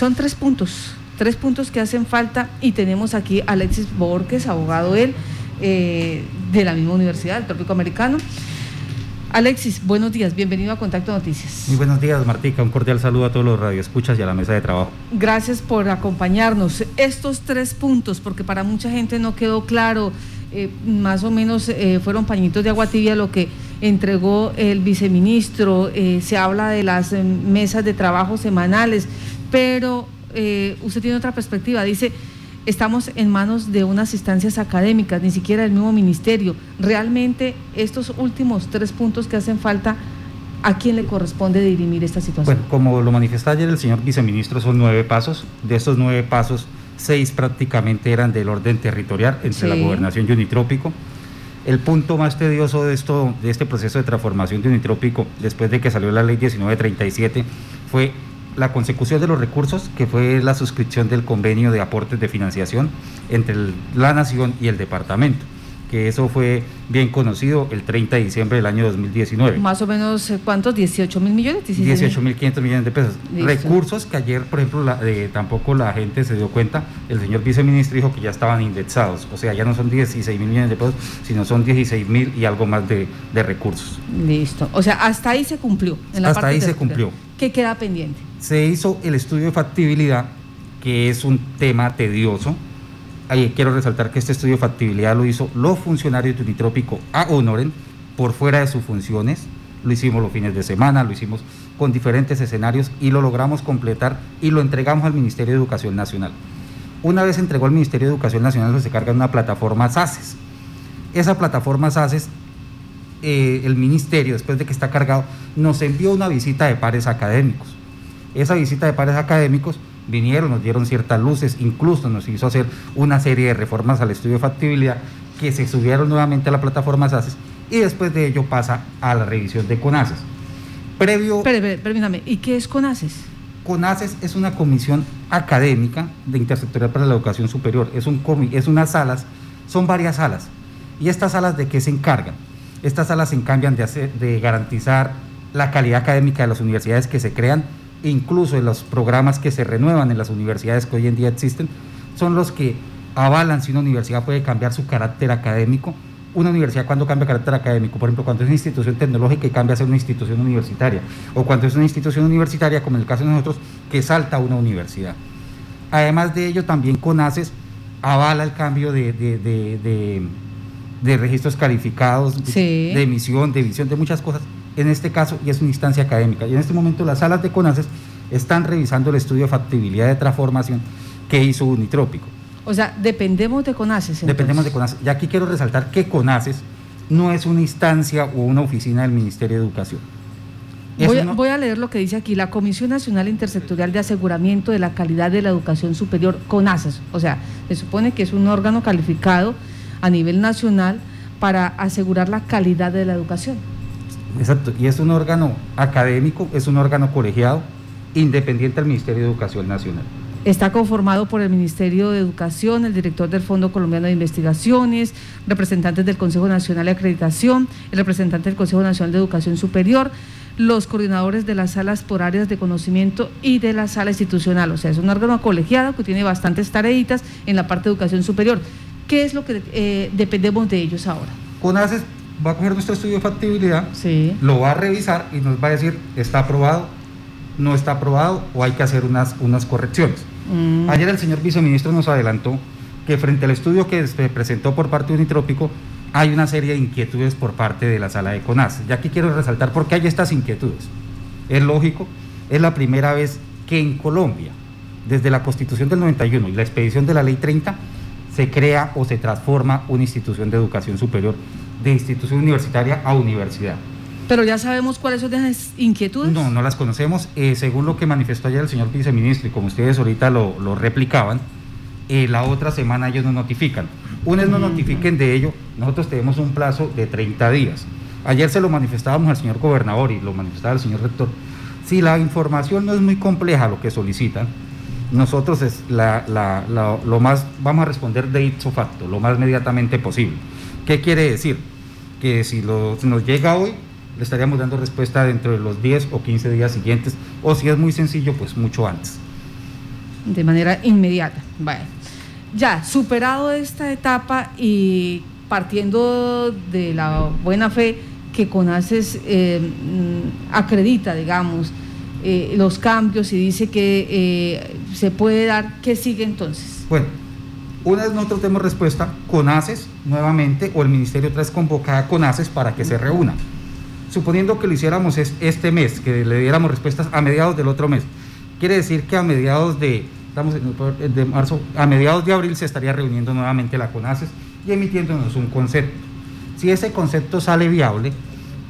Son tres puntos, tres puntos que hacen falta y tenemos aquí a Alexis Borges, abogado él, eh, de la misma universidad, del Trópico Americano. Alexis, buenos días, bienvenido a Contacto Noticias. Muy buenos días, Martica, un cordial saludo a todos los radioescuchas y a la mesa de trabajo. Gracias por acompañarnos. Estos tres puntos, porque para mucha gente no quedó claro, eh, más o menos eh, fueron pañitos de agua tibia lo que entregó el viceministro, eh, se habla de las mesas de trabajo semanales, pero usted tiene otra perspectiva, dice estamos en manos de unas instancias académicas, ni siquiera del mismo ministerio. Realmente estos últimos tres puntos que hacen falta, ¿a quién le corresponde dirimir esta situación? Bueno, como lo manifestó ayer el señor viceministro, son nueve pasos. De estos nueve pasos, seis prácticamente eran del orden territorial entre la gobernación y Unitrópico. El punto más tedioso de, esto, de este proceso de transformación de Unitrópico, después de que salió la ley 1937, fue la consecución de los recursos, que fue la suscripción del convenio de aportes de financiación entre la Nación y el departamento que eso fue bien conocido el 30 de diciembre del año 2019. Más o menos, eh, ¿cuántos? ¿18 mil millones? 18 mil 500 millones de pesos. Recursos que ayer, por ejemplo, la, tampoco la gente se dio cuenta, el señor viceministro dijo que ya estaban indexados, o sea, ya no son 16 mil millones de pesos, sino son 16 mil y algo más de, recursos. Listo, o sea, hasta ahí se cumplió. hasta ahí se cumplió. ¿Qué queda pendiente? Se hizo el estudio de factibilidad, que es un tema tedioso, Ahí quiero resaltar que este estudio de factibilidad lo hizo los funcionarios de Unitrópico a Honoren por fuera de sus funciones. Lo hicimos los fines de semana, lo hicimos con diferentes escenarios y lo logramos completar y lo entregamos al Ministerio de Educación Nacional. Una vez entregó al Ministerio de Educación Nacional, pues se carga en una plataforma SACES. Esa plataforma SACES, eh, el Ministerio, después de que está cargado, nos envió una visita de pares académicos. Esa visita de pares académicos vinieron, nos dieron ciertas luces, incluso nos hizo hacer una serie de reformas al estudio de factibilidad que se subieron nuevamente a la plataforma SACES y después de ello pasa a la revisión de CONACES. Previo... permítame, ¿y qué es CONACES? CONACES es una comisión académica de intersectorial para la educación superior, es, un es unas salas, son varias salas, y estas salas de qué se encargan? Estas salas se encargan de, hacer, de garantizar la calidad académica de las universidades que se crean incluso en los programas que se renuevan en las universidades que hoy en día existen, son los que avalan si una universidad puede cambiar su carácter académico. Una universidad cuando cambia carácter académico, por ejemplo, cuando es una institución tecnológica y cambia a ser una institución universitaria, o cuando es una institución universitaria, como en el caso de nosotros, que salta a una universidad. Además de ello, también CONACES avala el cambio de, de, registros calificados, de emisión, de visión, de muchas cosas en este caso, y es una instancia académica. Y en este momento las salas de CONACES están revisando el estudio de factibilidad de transformación que hizo Unitrópico. O sea, dependemos de CONACES. Dependemos de CONACES. Y aquí quiero resaltar que CONACES no es una instancia o una oficina del Ministerio de Educación. Voy, voy, a leer lo que dice aquí, la Comisión Nacional Intersectorial de Aseguramiento de la Calidad de la Educación Superior, CONACES. O sea, se supone que es un órgano calificado a nivel nacional para asegurar la calidad de la educación. Exacto, y es un órgano académico, es un órgano colegiado, independiente del Ministerio de Educación Nacional. Está conformado por el Ministerio de Educación, el director del Fondo Colombiano de Investigaciones, representantes del Consejo Nacional de Acreditación, el representante del Consejo Nacional de Educación Superior, los coordinadores de las salas por áreas de conocimiento y de la sala institucional. O sea, es un órgano colegiado que tiene bastantes tareitas en la parte de educación superior. ¿Qué es lo que eh, dependemos de ellos ahora? CONACES va a coger nuestro estudio de factibilidad, lo va a revisar y nos va a decir, está aprobado, no está aprobado o hay que hacer unas, unas correcciones. Mm. Ayer el señor viceministro nos adelantó que frente al estudio que se presentó por parte de Unitrópico, hay una serie de inquietudes por parte de la sala de CONAS. Y aquí quiero resaltar por qué hay estas inquietudes. Es lógico, es la primera vez que en Colombia, desde la Constitución del 91 y la expedición de la Ley 30, se crea o se transforma una institución de educación superior de institución universitaria a universidad. Pero ya sabemos cuáles son esas inquietudes. No, no las conocemos. Eh, según lo que manifestó ayer el señor viceministro y como ustedes ahorita lo, replicaban, eh, la otra semana ellos nos notifican. Una vez nos mm. notifiquen de ello, nosotros tenemos un plazo de 30 días. Ayer se lo manifestábamos al señor gobernador y lo manifestaba el señor rector. Si la información no es muy compleja lo que solicitan, nosotros es lo más, vamos a responder de ipso facto, lo más inmediatamente posible. ¿Qué quiere decir? Que si, nos llega hoy, le estaríamos dando respuesta dentro de los 10 o 15 días siguientes, o si es muy sencillo, pues mucho antes. De manera inmediata. Bueno, ya, superado esta etapa y partiendo de la buena fe que CONACES eh, mm, acredita, digamos, eh, los cambios y dice que eh, se puede dar, ¿qué sigue entonces? Bueno, una vez nosotros tenemos respuesta, CONACES nuevamente o el Ministerio trae convocada a CONACES para que se reúna. Suponiendo que lo hiciéramos este mes, que le diéramos respuestas a mediados del otro mes, quiere decir que a mediados de, estamos de marzo, a mediados de abril se estaría reuniendo nuevamente la CONACES y emitiéndonos un concepto. Si ese concepto sale viable,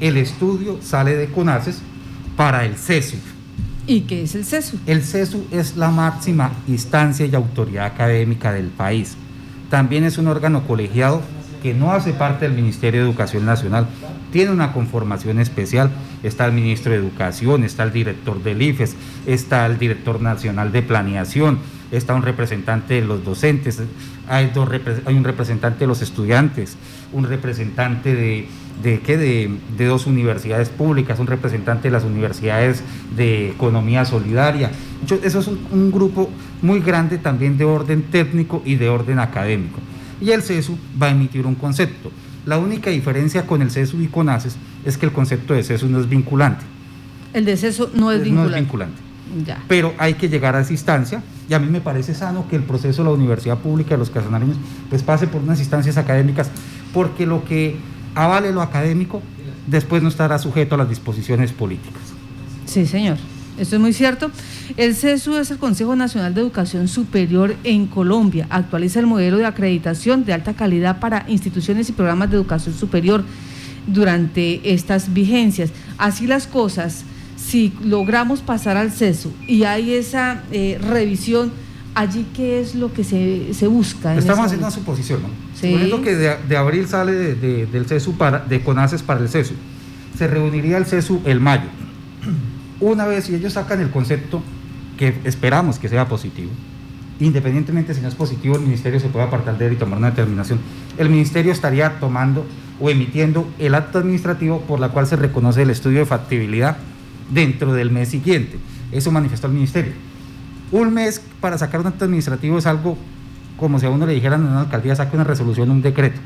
el estudio sale de CONACES para el CESU. ¿Y qué es el CESU? El CESU es la máxima instancia y autoridad académica del país. También es un órgano colegiado que no hace parte del Ministerio de Educación Nacional, tiene una conformación especial. Está el ministro de Educación, está el director del IFES, está el director nacional de planeación, está un representante de los docentes, hay, hay un representante de los estudiantes, un representante de, de, ¿qué? De, dos universidades públicas, un representante de las universidades de economía solidaria. Eso es un, grupo muy grande también de orden técnico y de orden académico. Y el CESU va a emitir un concepto. La única diferencia con el CESU y con ACES es que el concepto de CESU no es vinculante. El de CESU no es vinculante. No es vinculante. Pero hay que llegar a esa instancia y a mí me parece sano que el proceso de la universidad pública de los casanarios pues pase por unas instancias académicas porque lo que avale lo académico después no estará sujeto a las disposiciones políticas. Sí, señor. Esto es muy cierto. El CESU es el Consejo Nacional de Educación Superior en Colombia. Actualiza el modelo de acreditación de alta calidad para instituciones y programas de educación superior durante estas vigencias. Así las cosas si logramos pasar al CESU y hay esa eh, revisión, allí qué es lo que se, busca. Estamos haciendo una suposición, ¿no? ¿Sí? Suponiendo que de, abril sale del CESU para, de CONACES para el CESU. Se reuniría el CESU el mayo. Una vez si ellos sacan el concepto, que esperamos que sea positivo, independientemente si no es positivo, el ministerio se puede apartar de él y tomar una determinación. El ministerio estaría tomando o emitiendo el acto administrativo por la cual se reconoce el estudio de factibilidad dentro del mes siguiente. Eso manifestó el ministerio. Un mes para sacar un acto administrativo es algo como si a uno le dijeran en una alcaldía saque una resolución, un decreto.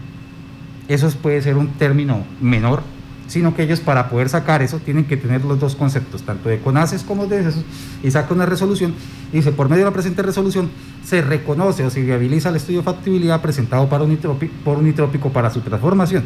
Eso puede ser un término menor, sino que ellos para poder sacar eso tienen que tener los dos conceptos, tanto de CONACES como de eso, y saca una resolución, y dice, por medio de la presente resolución se reconoce o se viabiliza el estudio de factibilidad presentado para por Unitrópico para su transformación.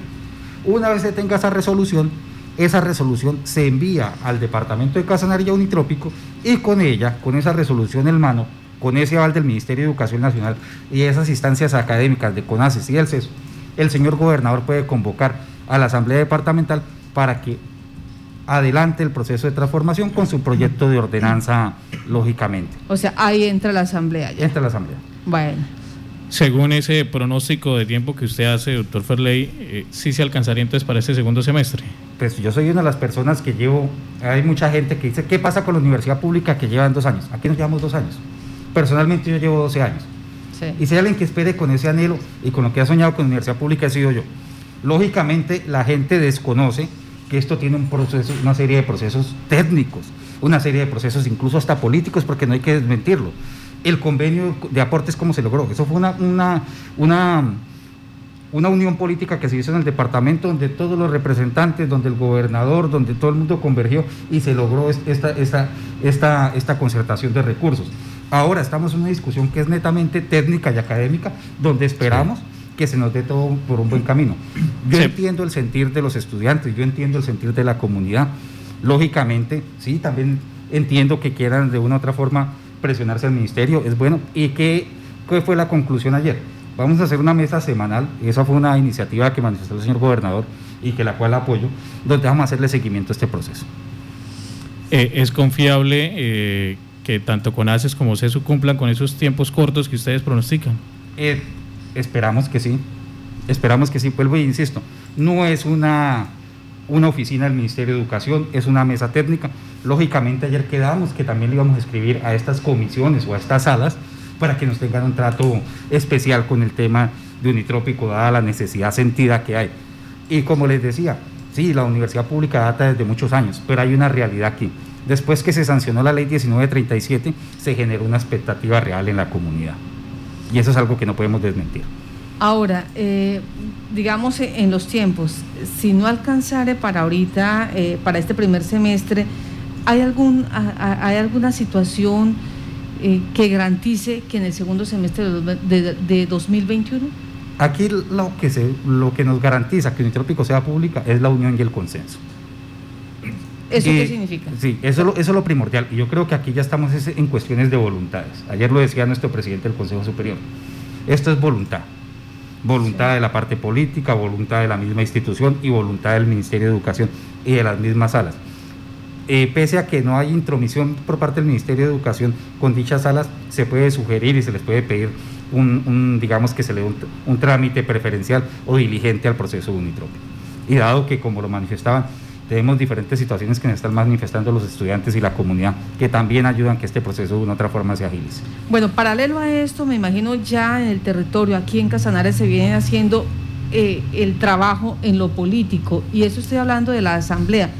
Una vez se tenga esa resolución, esa resolución se envía al Departamento de Casanare Unitrópico y con ella, con esa resolución en mano, con ese aval del Ministerio de Educación Nacional y esas instancias académicas de CONACES y el CESO, el señor gobernador puede convocar a la Asamblea Departamental para que adelante el proceso de transformación con su proyecto de ordenanza, lógicamente. O sea, ahí entra la Asamblea. Ya. Entra la Asamblea. Bueno. Según ese pronóstico de tiempo que usted hace, doctor Ferley, eh, ¿sí se alcanzaría entonces para este segundo semestre? Pues yo soy una de las personas que llevo, hay mucha gente que dice, ¿qué pasa con la universidad pública que llevan dos años? Aquí nos llevamos dos años. Personalmente yo llevo 12 años. Y si hay alguien que espere con ese anhelo y con lo que ha soñado con la universidad pública, he sido yo. Lógicamente la gente desconoce que esto tiene un proceso, una serie de procesos técnicos, una serie de procesos incluso hasta políticos, porque no hay que desmentirlo el convenio de aportes, ¿cómo se logró? Eso fue una, una, una, una unión política que se hizo en el departamento donde todos los representantes, donde el gobernador, donde todo el mundo convergió y se logró esta, esta, esta, esta concertación de recursos. Ahora estamos en una discusión que es netamente técnica y académica, donde esperamos que se nos dé todo por un buen camino. Yo entiendo el sentir de los estudiantes, yo entiendo el sentir de la comunidad. Lógicamente, sí, también entiendo que quieran de una u otra forma presionarse al ministerio, es bueno. ¿Y qué, fue la conclusión ayer? Vamos a hacer una mesa semanal, esa fue una iniciativa que manifestó el señor gobernador y que la cual apoyo, donde vamos a hacerle seguimiento a este proceso. Eh, ¿Es confiable eh, que tanto CONACES como CESU cumplan con esos tiempos cortos que ustedes pronostican? Eh, esperamos que sí, esperamos que sí, vuelvo y insisto, no es una una oficina del Ministerio de Educación, es una mesa técnica. Lógicamente ayer quedamos que también le íbamos a escribir a estas comisiones o a estas salas para que nos tengan un trato especial con el tema de unitrópico, dada la necesidad sentida que hay. Y como les decía, sí, la universidad pública data desde muchos años, pero hay una realidad aquí. Después que se sancionó la ley 1937, se generó una expectativa real en la comunidad. Y eso es algo que no podemos desmentir. Ahora, eh, digamos en los tiempos, si no alcanzare para ahorita, eh, para este primer semestre, ¿hay, algún, hay alguna situación eh, que garantice que en el segundo semestre de, 2021? Aquí lo que, se, lo que nos garantiza que Unitrópico sea pública es la unión y el consenso. ¿Eso qué significa? Sí, eso, eso es lo primordial. Y yo creo que aquí ya estamos en cuestiones de voluntades. Ayer lo decía nuestro presidente del Consejo Superior. Esto es voluntad voluntad de la parte política, voluntad de la misma institución y voluntad del Ministerio de Educación y de las mismas salas. Eh, pese a que no hay intromisión por parte del Ministerio de Educación con dichas salas, se puede sugerir y se les puede pedir un, digamos que se le dé un, trámite preferencial o diligente al proceso de. Y dado que, como lo manifestaban, tenemos diferentes situaciones que nos están manifestando los estudiantes y la comunidad, que también ayudan que este proceso de una otra forma se agilice. Bueno, paralelo a esto, me imagino ya en el territorio, aquí en Casanares, se viene haciendo eh, el trabajo en lo político, y eso estoy hablando de la Asamblea.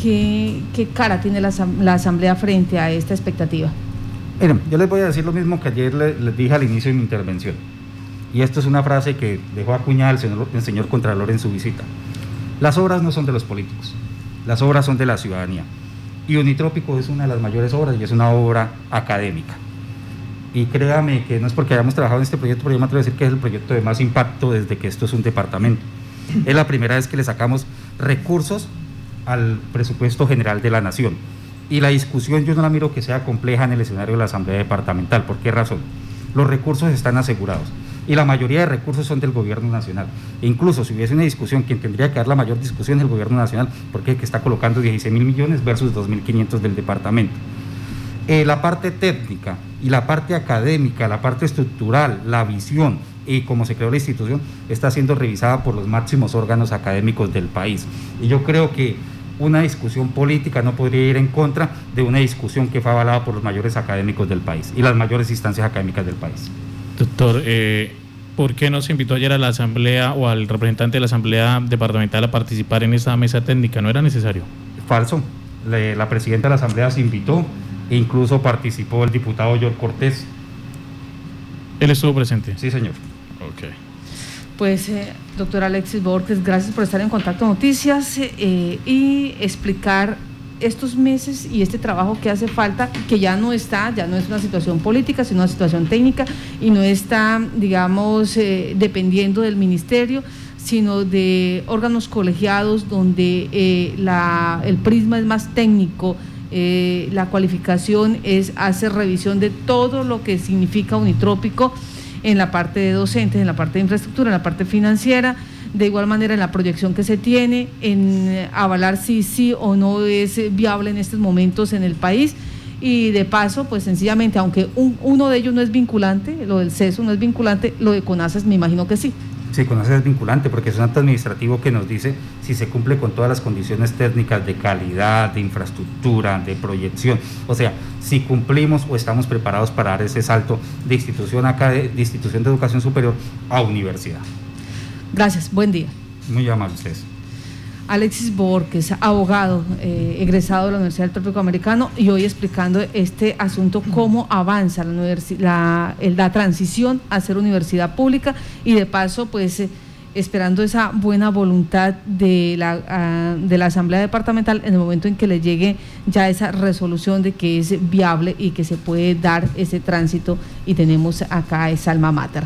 ¿Qué, cara tiene la, Asamblea frente a esta expectativa? Miren, yo les voy a decir lo mismo que ayer les, dije al inicio de mi intervención. Y esto es una frase que dejó acuñada el señor, el señor Contralor en su visita. Las obras no son de los políticos, las obras son de la ciudadanía. Y Unitrópico es una de las mayores obras y es una obra académica. Y créame que no es porque hayamos trabajado en este proyecto, pero yo me atrevo a decir que es el proyecto de más impacto desde que esto es un departamento. Es la primera vez que le sacamos recursos al presupuesto general de la nación. Y la discusión yo no la miro que sea compleja en el escenario de la Asamblea Departamental. ¿Por qué razón? Los recursos están asegurados y la mayoría de recursos son del gobierno nacional. E incluso si hubiese una discusión, quien tendría que dar la mayor discusión es el gobierno nacional, porque que está colocando 16 mil millones versus 2.500 del departamento. Eh, la parte técnica y la parte académica, la parte estructural, la visión y cómo se creó la institución está siendo revisada por los máximos órganos académicos del país. Y yo creo que una discusión política no podría ir en contra de una discusión que fue avalada por los mayores académicos del país y las mayores instancias académicas del país. Doctor, eh, ¿por qué no se invitó ayer a la Asamblea o al representante de la Asamblea Departamental a participar en esa mesa técnica? ¿No era necesario? Falso. la presidenta de la Asamblea se invitó e incluso participó el diputado George Cortés. ¿Él estuvo presente? Sí, señor. Ok. Pues, eh, doctor Alexis Borges, gracias por estar en Contacto Noticias eh, y explicar estos meses y este trabajo que hace falta, que ya no está, ya no es una situación política, sino una situación técnica y no está, digamos, eh, dependiendo del ministerio, sino de órganos colegiados donde eh, el prisma es más técnico, la cualificación es hacer revisión de todo lo que significa unitrópico en la parte de docentes, en la parte de infraestructura, en la parte financiera de igual manera en la proyección que se tiene, en avalar si sí o no es viable en estos momentos en el país. Y de paso, pues sencillamente, aunque uno de ellos no es vinculante, lo del CESO no es vinculante, lo de CONASAS me imagino que sí. Sí, CONASAS es vinculante porque es un acto administrativo que nos dice si se cumple con todas las condiciones técnicas de calidad, de infraestructura, de proyección. O sea, si cumplimos o estamos preparados para dar ese salto de institución, acá de institución de educación superior a universidad. Gracias, buen día. Muy amable ustedes. Alexis Borges, abogado eh, egresado de la Universidad del Trópico Americano y hoy explicando este asunto, cómo avanza la, la, transición a ser universidad pública y de paso, pues eh, esperando esa buena voluntad de la, ah, de la Asamblea Departamental en el momento en que le llegue ya esa resolución de que es viable y que se puede dar ese tránsito y tenemos acá esa alma mater.